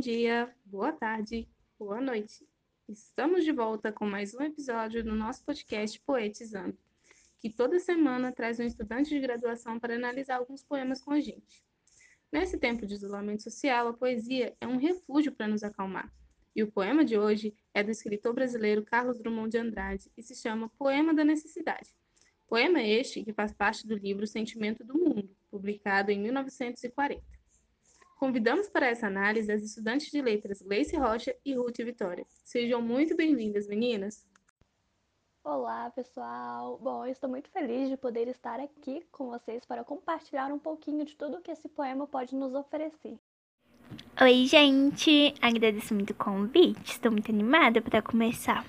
dia, boa tarde, boa noite. Estamos de volta com mais um episódio do nosso podcast Poetizando, que toda semana traz um estudante de graduação para analisar alguns poemas com a gente. Nesse tempo de isolamento social, a poesia é um refúgio para nos acalmar. E o poema de hoje é do escritor brasileiro Carlos Drummond de Andrade e se chama Poema da Necessidade. Poema este que faz parte do livro Sentimento do Mundo, publicado em 1940. Convidamos para essa análise as estudantes de letras Gleice Rocha e Ruth Vitória. Sejam muito bem-vindas, meninas! Olá, pessoal! Bom, eu estou muito feliz de poder estar aqui com vocês para compartilhar um pouquinho de tudo que esse poema pode nos oferecer. Oi, gente! Agradeço muito o convite, estou muito animada para começar.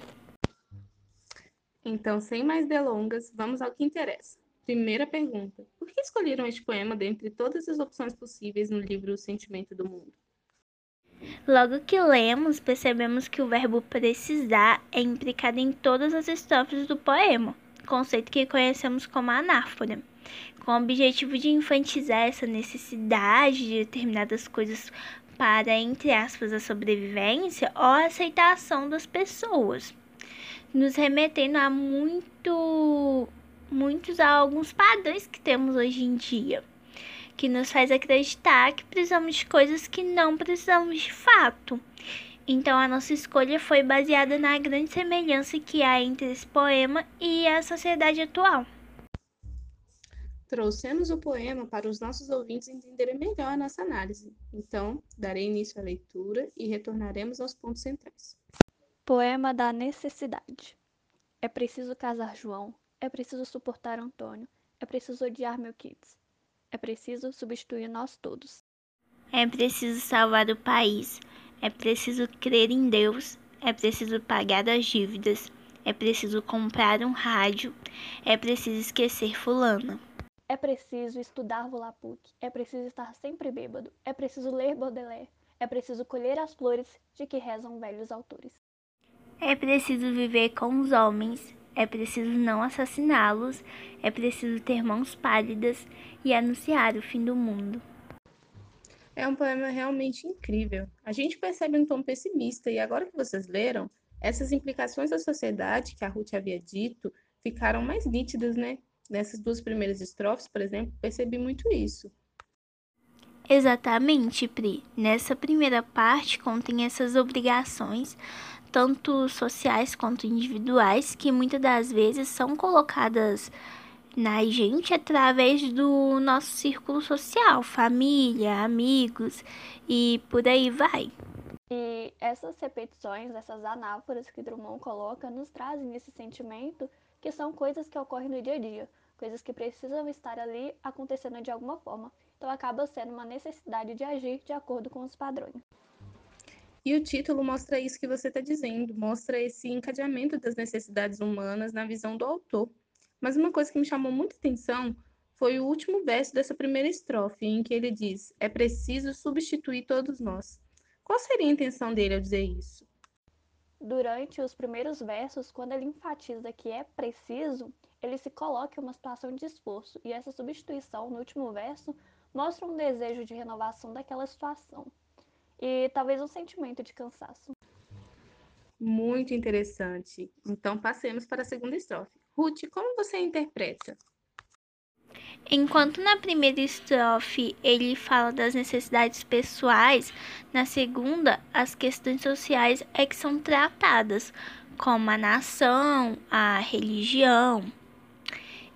Então, sem mais delongas, vamos ao que interessa. Primeira pergunta: por que escolheram este poema dentre todas as opções possíveis no livro O Sentimento do Mundo? Logo que lemos, percebemos que o verbo precisar é implicado em todas as estrofes do poema, conceito que conhecemos como anáfora, com o objetivo de enfatizar essa necessidade de determinadas coisas para, entre aspas, a sobrevivência ou a aceitação das pessoas, nos remetendo a muito muitos a alguns padrões que temos hoje em dia, que nos faz acreditar que precisamos de coisas que não precisamos de fato. Então a nossa escolha foi baseada na grande semelhança que há entre esse poema e a sociedade atual. Trouxemos o poema para os nossos ouvintes entenderem melhor a nossa análise. Então, darei início à leitura e retornaremos aos pontos centrais. Poema da necessidade. É preciso casar João, é preciso suportar Antônio. É preciso odiar meu kids. É preciso substituir nós todos. É preciso salvar o país. É preciso crer em Deus. É preciso pagar as dívidas. É preciso comprar um rádio. É preciso esquecer fulana. É preciso estudar Volapük. É preciso estar sempre bêbado. É preciso ler Baudelaire. É preciso colher as flores de que rezam velhos autores. É preciso viver com os homens é preciso não assassiná-los, é preciso ter mãos pálidas e anunciar o fim do mundo. É um poema realmente incrível. A gente percebe um tom pessimista, e agora que vocês leram, essas implicações da sociedade que a Ruth havia dito ficaram mais nítidas, né? Nessas duas primeiras estrofes, por exemplo, percebi muito isso. Exatamente, Pri. Nessa primeira parte contém essas obrigações tanto sociais quanto individuais, que muitas das vezes são colocadas na gente através do nosso círculo social, família, amigos e por aí vai. E essas repetições, essas anáforas que Drummond coloca, nos trazem esse sentimento que são coisas que ocorrem no dia a dia, coisas que precisam estar ali acontecendo de alguma forma. Então acaba sendo uma necessidade de agir de acordo com os padrões. E o título mostra isso que você está dizendo, mostra esse encadeamento das necessidades humanas na visão do autor. Mas uma coisa que me chamou muita atenção foi o último verso dessa primeira estrofe, em que ele diz: É preciso substituir todos nós. Qual seria a intenção dele ao dizer isso? Durante os primeiros versos, quando ele enfatiza que é preciso, ele se coloca em uma situação de esforço, e essa substituição no último verso mostra um desejo de renovação daquela situação e talvez um sentimento de cansaço. Muito interessante. Então passemos para a segunda estrofe. Ruth, como você interpreta? Enquanto na primeira estrofe ele fala das necessidades pessoais, na segunda as questões sociais é que são tratadas, como a nação, a religião.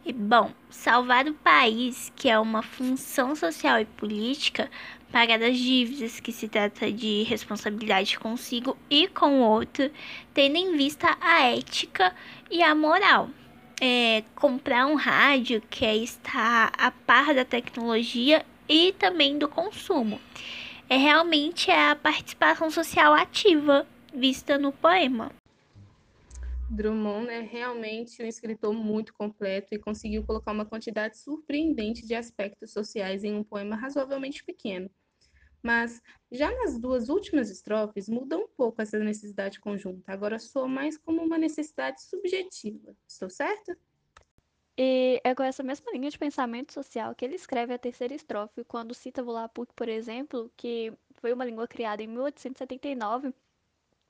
E bom, salvar o país, que é uma função social e política, pagar as dívidas, que se trata de responsabilidade consigo e com o outro, tendo em vista a ética e a moral. É, comprar um rádio, que é estar a par da tecnologia e também do consumo. É realmente a participação social ativa vista no poema. Drummond é realmente um escritor muito completo e conseguiu colocar uma quantidade surpreendente de aspectos sociais em um poema razoavelmente pequeno. Mas já nas duas últimas estrofes muda um pouco essa necessidade conjunta. Agora soa mais como uma necessidade subjetiva. Estou certa? E é com essa mesma linha de pensamento social que ele escreve a terceira estrofe, quando cita Volapük, por exemplo, que foi uma língua criada em 1879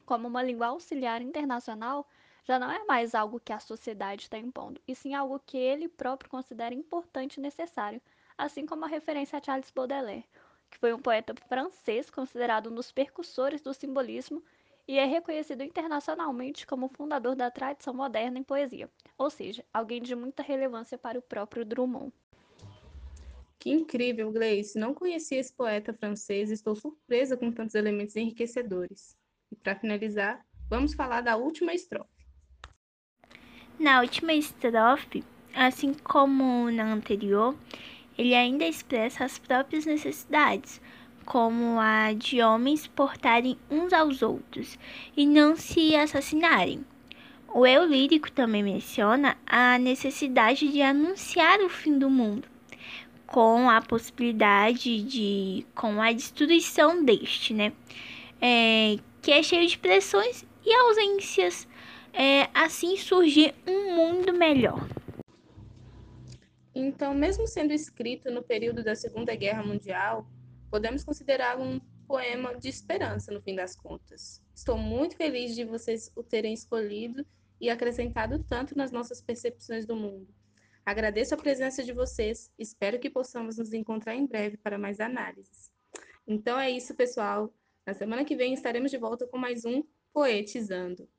como uma língua auxiliar internacional, já não é mais algo que a sociedade está impondo, e sim algo que ele próprio considera importante e necessário, assim como a referência a Charles Baudelaire, que foi um poeta francês considerado um dos percussores do simbolismo e é reconhecido internacionalmente como fundador da tradição moderna em poesia, ou seja, alguém de muita relevância para o próprio Drummond. Que incrível, Gleice! Não conhecia esse poeta francês e estou surpresa com tantos elementos enriquecedores. E para finalizar, vamos falar da última estrofe. Na última estrofe, assim como na anterior, ele ainda expressa as próprias necessidades, como a de homens portarem uns aos outros e não se assassinarem. O eu lírico também menciona a necessidade de anunciar o fim do mundo, com a possibilidade de, com a destruição deste, né? É, que é cheio de pressões e ausências, é, assim surgir um mundo melhor. Então, mesmo sendo escrito no período da Segunda Guerra Mundial, podemos considerá-lo um poema de esperança, no fim das contas. Estou muito feliz de vocês o terem escolhido e acrescentado tanto nas nossas percepções do mundo. Agradeço a presença de vocês, espero que possamos nos encontrar em breve para mais análises. Então é isso, pessoal. Na semana que vem estaremos de volta com mais um Poetizando.